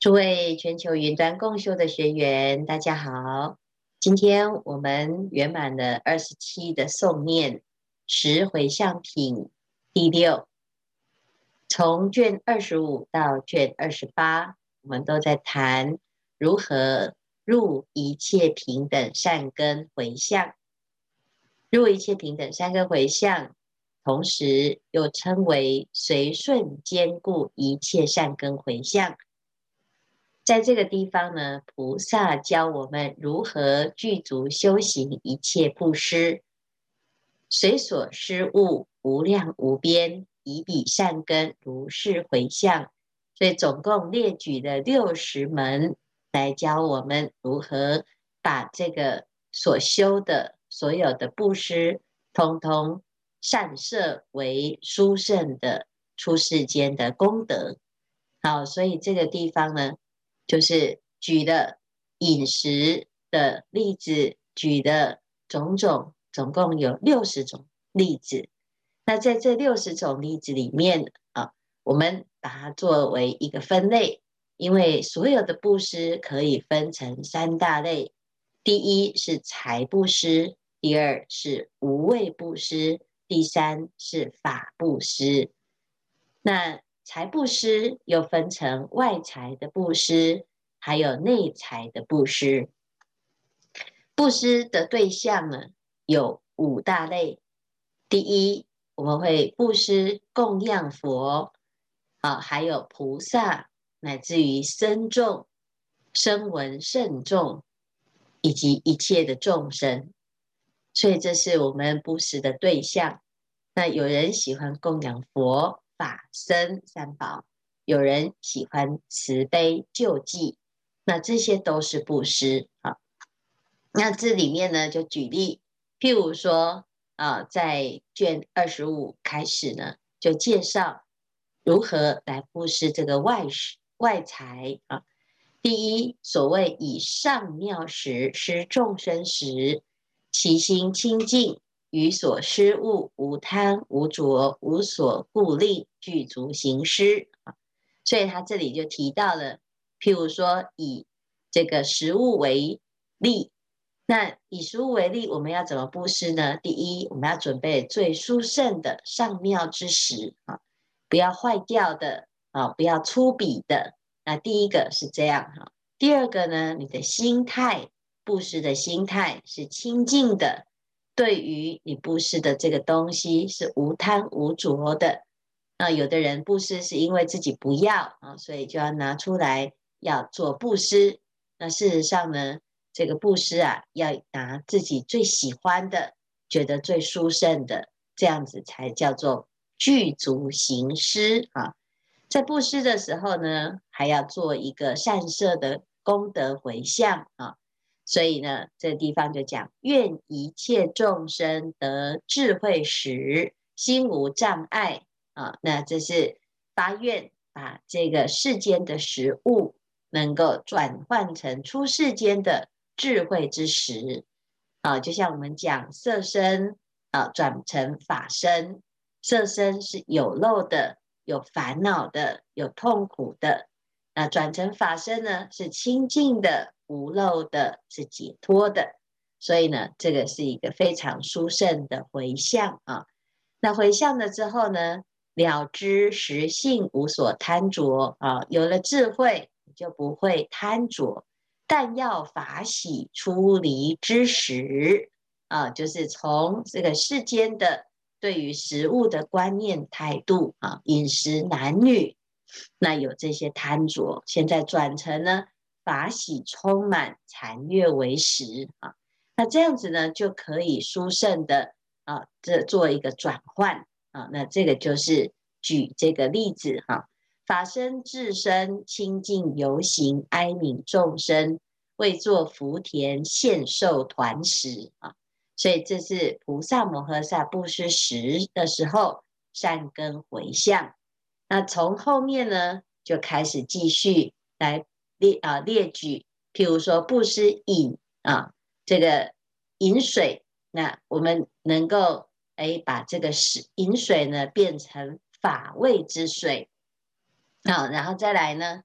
诸位全球云端共修的学员，大家好。今天我们圆满了二十七的诵念十回向品第六，从卷二十五到卷二十八，我们都在谈如何入一切平等善根回向。入一切平等善根回向，同时又称为随顺兼顾一切善根回向。在这个地方呢，菩萨教我们如何具足修行一切布施，随所施物无量无边，以彼善根如是回向。所以总共列举了六十门来教我们如何把这个所修的所有的布施，通通善摄为殊胜的出世间的功德。好，所以这个地方呢。就是举的饮食的例子，举的种种，总共有六十种例子。那在这六十种例子里面啊，我们把它作为一个分类，因为所有的布施可以分成三大类：第一是财布施，第二是无畏布施，第三是法布施。那财布施又分成外财的布施，还有内财的布施。布施的对象呢，有五大类。第一，我们会布施供养佛啊，还有菩萨，乃至于僧众、声闻圣众，以及一切的众生。所以，这是我们布施的对象。那有人喜欢供养佛。法身三宝，有人喜欢慈悲救济，那这些都是布施啊。那这里面呢，就举例，譬如说啊，在卷二十五开始呢，就介绍如何来布施这个外施外财啊。第一，所谓以上妙食施众生时，其心清净。于所施物无贪无着，无所故令，具足行施啊。所以他这里就提到了，譬如说以这个食物为例，那以食物为例，我们要怎么布施呢？第一，我们要准备最殊胜的上妙之食啊，不要坏掉的啊，不要粗鄙的。那第一个是这样哈。第二个呢，你的心态，布施的心态是清净的。对于你布施的这个东西是无贪无着的，那有的人布施是因为自己不要啊，所以就要拿出来要做布施。那事实上呢，这个布施啊，要拿自己最喜欢的、觉得最殊胜的，这样子才叫做具足行施啊。在布施的时候呢，还要做一个善摄的功德回向啊。所以呢，这个地方就讲，愿一切众生得智慧时，心无障碍啊。那这是发愿，把这个世间的食物能够转换成出世间的智慧之食啊。就像我们讲色身啊，转成法身，色身是有漏的、有烦恼的、有痛苦的，那转成法身呢，是清净的。无漏的，是解脱的，所以呢，这个是一个非常殊胜的回向啊。那回向了之后呢，了知实性无所贪着啊，有了智慧你就不会贪着。但要法喜出离之时啊，就是从这个世间的对于食物的观念态度啊，饮食男女，那有这些贪着，现在转成呢。法喜充满，禅悦为食。啊，那这样子呢，就可以殊胜的啊，这做一个转换。啊，那这个就是举这个例子哈、法身自身清净游行，哀悯众生，为作福田献受团食。啊，所以这是菩萨摩诃萨布施食的时候善根回向，那从后面呢就开始继续来。列啊列举，譬如说布施饮啊，这个饮水，那我们能够哎把这个是饮水呢变成法味之水啊，然后再来呢，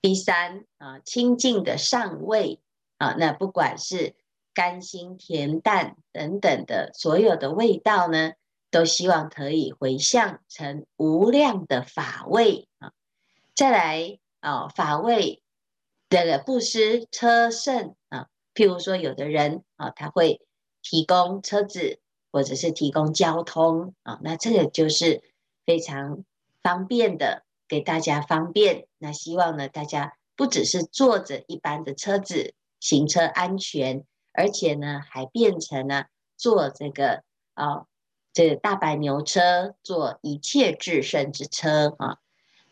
第三啊，清净的上味啊，那不管是甘辛甜淡等等的所有的味道呢，都希望可以回向成无量的法味啊。再来啊，法味这个布施车胜啊，譬如说有的人啊，他会提供车子或者是提供交通啊，那这个就是非常方便的。给大家方便，那希望呢，大家不只是坐着一般的车子行车安全，而且呢，还变成了坐这个啊，这个大白牛车，坐一切至圣之车啊。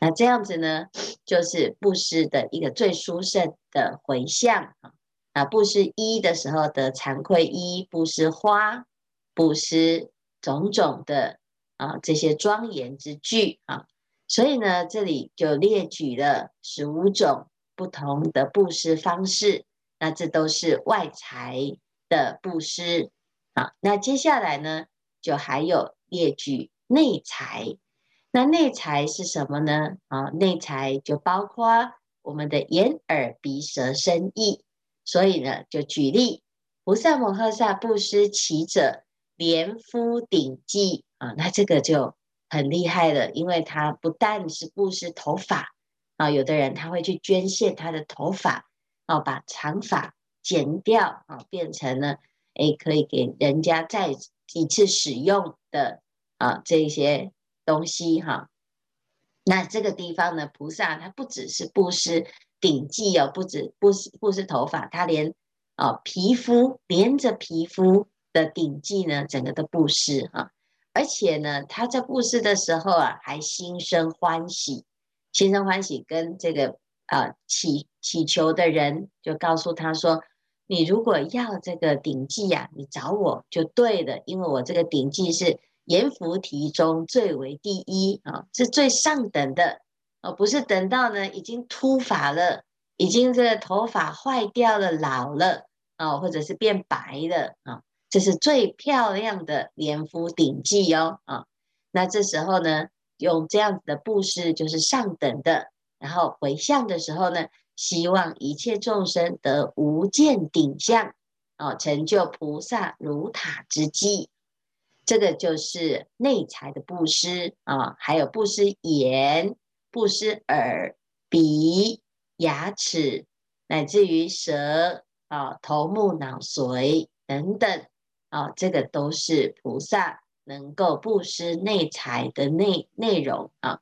那这样子呢，就是布施的一个最殊胜的回向啊。啊，布施衣的时候得惭愧衣，布施花，布施种种的啊这些庄严之具啊。所以呢，这里就列举了十五种不同的布施方式，那这都是外财的布施。啊，那接下来呢，就还有列举内财。那内财是什么呢？啊，内财就包括我们的眼、耳、鼻、舌、身、意。所以呢，就举例，菩萨摩诃萨布施耆者，连夫顶髻啊，那这个就。很厉害的，因为他不但是布施头发啊，有的人他会去捐献他的头发啊，把长发剪掉啊，变成了诶，可以给人家再一次使用的啊这些东西哈。那这个地方呢，菩萨他不只是布施顶髻哦，不止布施布施头发，他连啊皮肤连着皮肤的顶髻呢，整个都布施哈。而且呢，他在布施的时候啊，还心生欢喜，心生欢喜，跟这个啊祈祈求的人就告诉他说：“你如果要这个顶髻呀，你找我就对了，因为我这个顶髻是阎浮提中最为第一啊，是最上等的，而不是等到呢已经秃发了，已经这个头发坏掉了、老了啊，或者是变白了啊。”这是最漂亮的阎浮顶髻哦，啊，那这时候呢，用这样子的布施就是上等的，然后回向的时候呢，希望一切众生得无间顶相，啊，成就菩萨如塔之际，这个就是内财的布施啊，还有布施眼、布施耳、鼻、牙齿，乃至于舌啊、头目脑髓等等。啊，这个都是菩萨能够布施内财的内内容啊。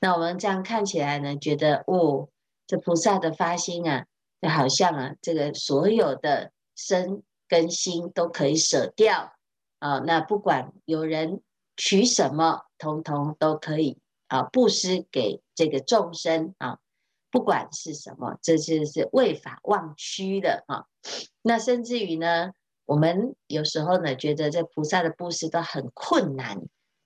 那我们这样看起来呢，觉得哦，这菩萨的发心啊，就好像啊，这个所有的身跟心都可以舍掉啊。那不管有人取什么，通通都可以啊，布施给这个众生啊。不管是什么，这就是为法忘虚的啊。那甚至于呢，我们有时候呢，觉得这菩萨的布施都很困难，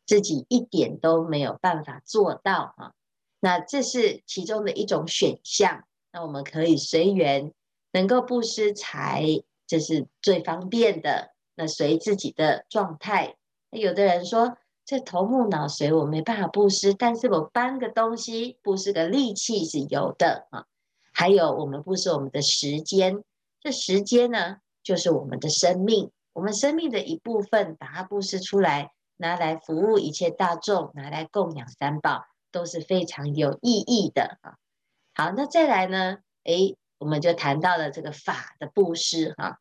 自己一点都没有办法做到啊。那这是其中的一种选项。那我们可以随缘，能够布施财，这是最方便的。那随自己的状态。有的人说，这头目脑髓我没办法布施，但是我搬个东西，布施个力气是有的啊。还有我们布施我们的时间，这时间呢？就是我们的生命，我们生命的一部分，把它布施出来，拿来服务一切大众，拿来供养三宝，都是非常有意义的啊。好，那再来呢？诶，我们就谈到了这个法的布施哈，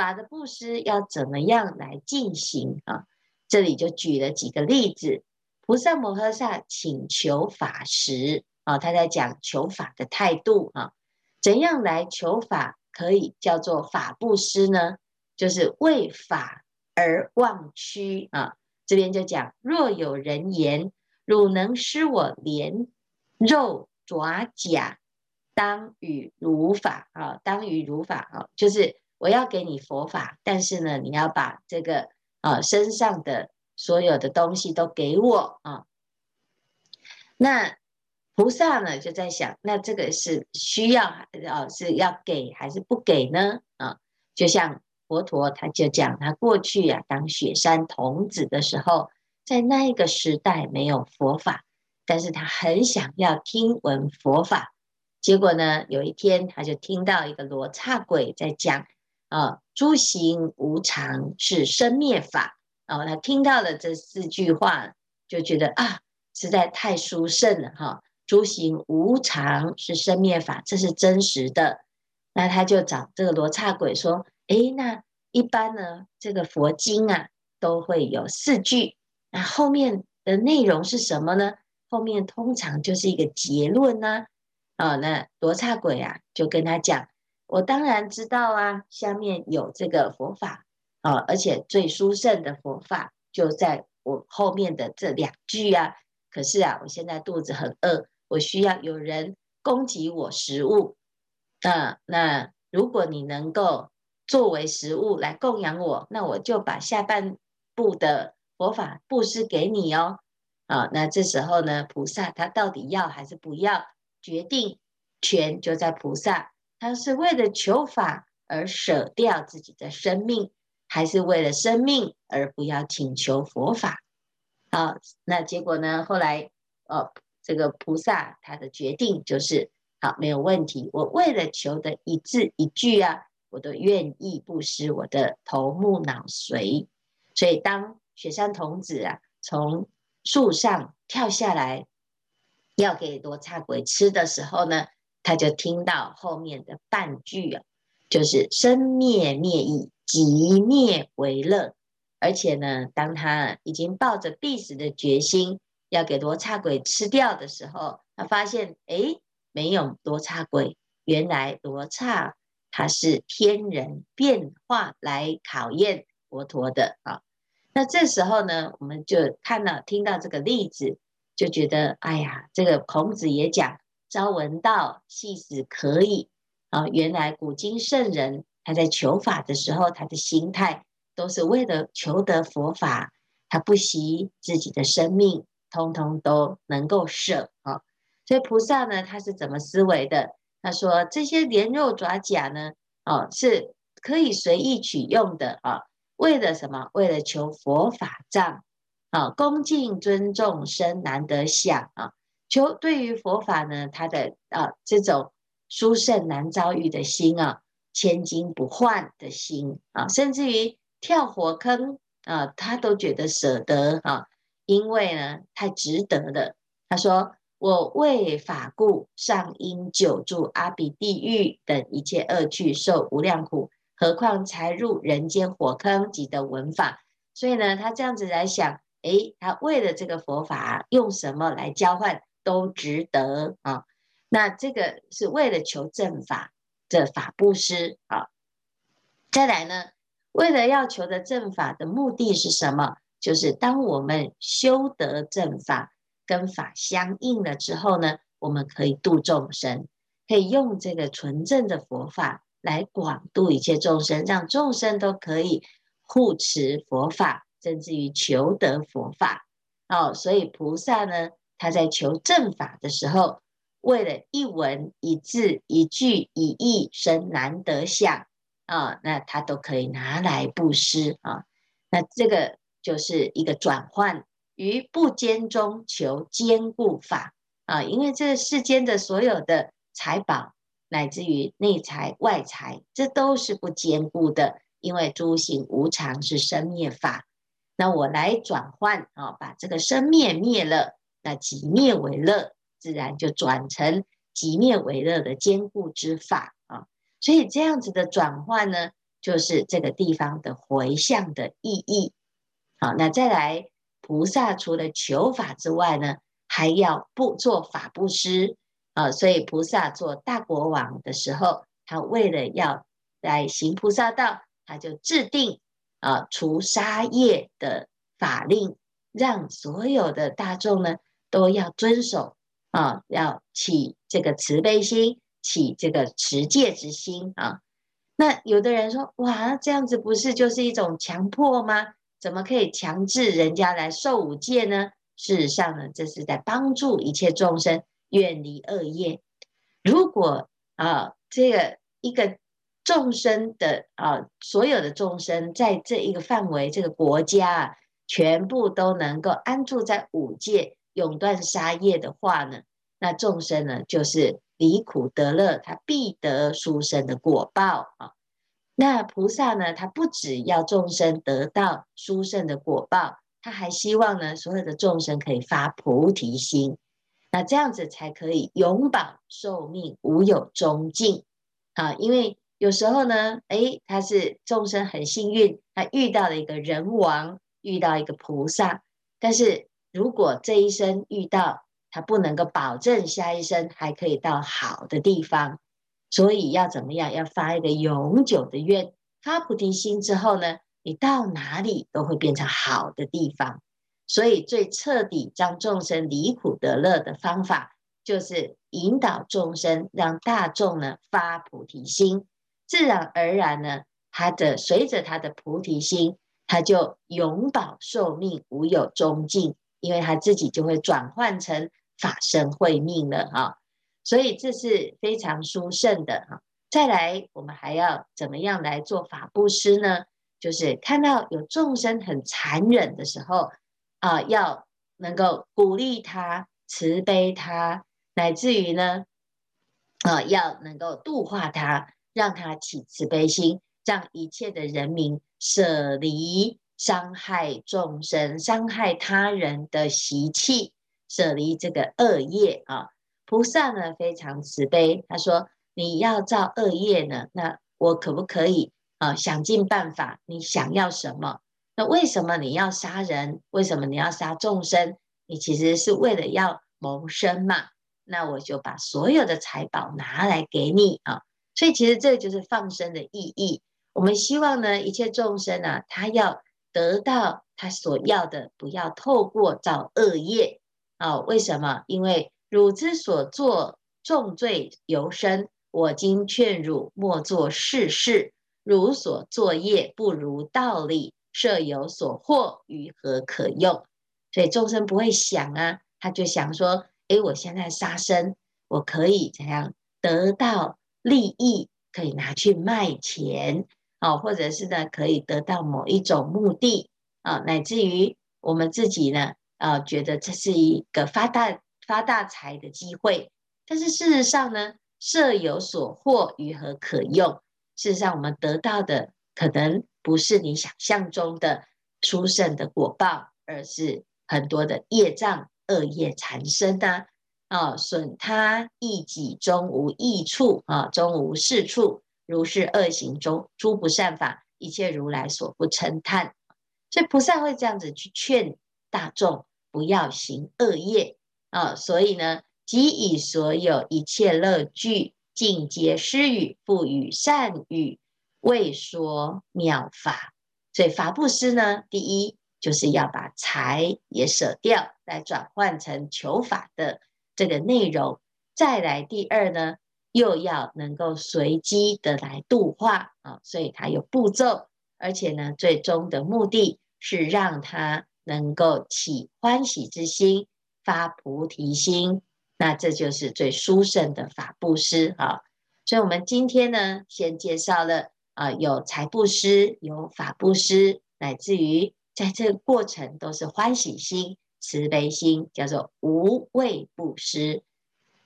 法的布施要怎么样来进行啊？这里就举了几个例子，菩萨摩诃萨请求法时啊，他在讲求法的态度啊，怎样来求法？可以叫做法布施呢，就是为法而忘躯啊。这边就讲，若有人言，汝能施我连肉爪甲，当与汝法啊，当与汝法啊，就是我要给你佛法，但是呢，你要把这个啊身上的所有的东西都给我啊。那。菩萨呢就在想，那这个是需要啊，是要给还是不给呢？啊，就像佛陀他就讲，他过去啊当雪山童子的时候，在那一个时代没有佛法，但是他很想要听闻佛法，结果呢，有一天他就听到一个罗刹鬼在讲啊，诸行无常是生灭法。哦，他听到了这四句话，就觉得啊，实在太殊胜了哈！诸行无常是生灭法，这是真实的。那他就找这个罗刹鬼说：“诶，那一般呢，这个佛经啊，都会有四句，那后面的内容是什么呢？后面通常就是一个结论呢。啊，那罗刹鬼啊，就跟他讲：我当然知道啊，下面有这个佛法。”啊，而且最殊胜的佛法就在我后面的这两句啊。可是啊，我现在肚子很饿，我需要有人供给我食物。那那如果你能够作为食物来供养我，那我就把下半部的佛法布施给你哦。啊，那这时候呢，菩萨他到底要还是不要？决定权就在菩萨，他是为了求法而舍掉自己的生命。还是为了生命而不要请求佛法，啊，那结果呢？后来，哦，这个菩萨他的决定就是，好，没有问题。我为了求的一字一句啊，我都愿意布施我的头目脑髓。所以，当雪山童子啊从树上跳下来，要给罗刹鬼吃的时候呢，他就听到后面的半句啊，就是生灭灭已。寂灭为乐，而且呢，当他已经抱着必死的决心要给罗刹鬼吃掉的时候，他发现，哎，没有罗刹鬼，原来罗刹他是天人变化来考验佛陀的啊。那这时候呢，我们就看到听到这个例子，就觉得，哎呀，这个孔子也讲，朝闻道，夕死可矣啊。原来古今圣人。他在求法的时候，他的心态都是为了求得佛法，他不惜自己的生命，通通都能够舍啊。所以菩萨呢，他是怎么思维的？他说这些莲肉爪甲呢，哦，是可以随意取用的啊。为了什么？为了求佛法藏啊，恭敬尊重生难得想啊。求对于佛法呢，他的啊这种殊胜难遭遇的心啊。千金不换的心啊，甚至于跳火坑啊，他都觉得舍得啊，因为呢太值得了。他说：“我为法故，上因久住阿鼻地狱等一切恶趣，受无量苦，何况才入人间火坑，即得闻法。”所以呢，他这样子来想，诶，他为了这个佛法，用什么来交换都值得啊。那这个是为了求正法。这法布施啊，再来呢，为了要求的正法的目的是什么？就是当我们修得正法，跟法相应了之后呢，我们可以度众生，可以用这个纯正的佛法来广度一切众生，让众生都可以护持佛法，甚至于求得佛法。哦，所以菩萨呢，他在求正法的时候。为了一文一字一句一义生难得想啊，那他都可以拿来布施啊。那这个就是一个转换，于不坚中求坚固法啊。因为这世间的所有的财宝，乃至于内财外财，这都是不坚固的。因为诸行无常是生灭法，那我来转换啊，把这个生灭灭了，那寂灭为乐。自然就转成寂灭为乐的坚固之法啊，所以这样子的转换呢，就是这个地方的回向的意义。好，那再来，菩萨除了求法之外呢，还要不做法布施啊。所以菩萨做大国王的时候，他为了要来行菩萨道，他就制定啊除杀业的法令，让所有的大众呢都要遵守。啊，要起这个慈悲心，起这个持戒之心啊。那有的人说，哇，这样子不是就是一种强迫吗？怎么可以强制人家来受五戒呢？事实上呢，这是在帮助一切众生远离恶业。如果啊，这个一个众生的啊，所有的众生在这一个范围、这个国家啊，全部都能够安住在五戒。永断杀业的话呢，那众生呢，就是离苦得乐，他必得殊胜的果报啊。那菩萨呢，他不只要众生得到殊胜的果报，他还希望呢，所有的众生可以发菩提心，那这样子才可以永保寿命，无有终尽啊。因为有时候呢，诶，他是众生很幸运，他遇到了一个人王，遇到一个菩萨。但是如果这一生遇到，他不能够保证下一生还可以到好的地方，所以要怎么样？要发一个永久的愿，发菩提心之后呢，你到哪里都会变成好的地方。所以最彻底让众生离苦得乐的方法，就是引导众生，让大众呢发菩提心。自然而然呢，他的随着他的菩提心，他就永保寿命，无有终尽，因为他自己就会转换成法身慧命了哈。所以这是非常殊胜的哈。再来，我们还要怎么样来做法布施呢？就是看到有众生很残忍的时候啊，要能够鼓励他、慈悲他，乃至于呢，啊，要能够度化他。让他起慈悲心，让一切的人民舍离伤害众生、伤害他人的习气，舍离这个恶业啊。菩萨呢非常慈悲，他说：“你要造恶业呢，那我可不可以啊？想尽办法，你想要什么？那为什么你要杀人？为什么你要杀众生？你其实是为了要谋生嘛。那我就把所有的财宝拿来给你啊。”所以其实这就是放生的意义。我们希望呢，一切众生啊，他要得到他所要的，不要透过造恶业啊。为什么？因为汝之所作重罪尤深，我今劝汝莫作世事。汝所作业不如道理，设有所获，于何可用？所以众生不会想啊，他就想说：诶，我现在杀生，我可以怎样得到？利益可以拿去卖钱，啊，或者是呢，可以得到某一种目的，啊，乃至于我们自己呢，啊，觉得这是一个发大发大财的机会。但是事实上呢，设有所获，于何可用？事实上，我们得到的可能不是你想象中的殊胜的果报，而是很多的业障恶业缠身的。啊，损他益己，终无益处啊，终无是处。如是恶行中，诸不善法，一切如来所不称叹。所以菩萨会这样子去劝大众，不要行恶业啊。所以呢，即以所有一切乐具，尽皆施与，不与善语，为说妙法。所以法布施呢，第一就是要把财也舍掉，来转换成求法的。这个内容，再来第二呢，又要能够随机的来度化啊，所以它有步骤，而且呢，最终的目的是让他能够起欢喜之心，发菩提心，那这就是最殊胜的法布施啊。所以，我们今天呢，先介绍了啊，有财布施，有法布施，乃至于在这个过程都是欢喜心。慈悲心叫做无畏布施。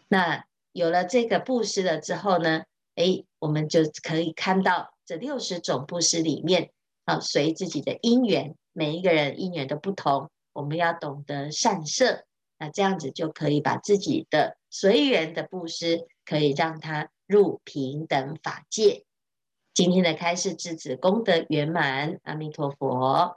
那有了这个布施了之后呢，诶，我们就可以看到这六十种布施里面啊，随自己的因缘，每一个人因缘都不同，我们要懂得善摄，那这样子就可以把自己的随缘的布施，可以让他入平等法界。今天的开示至此功德圆满，阿弥陀佛。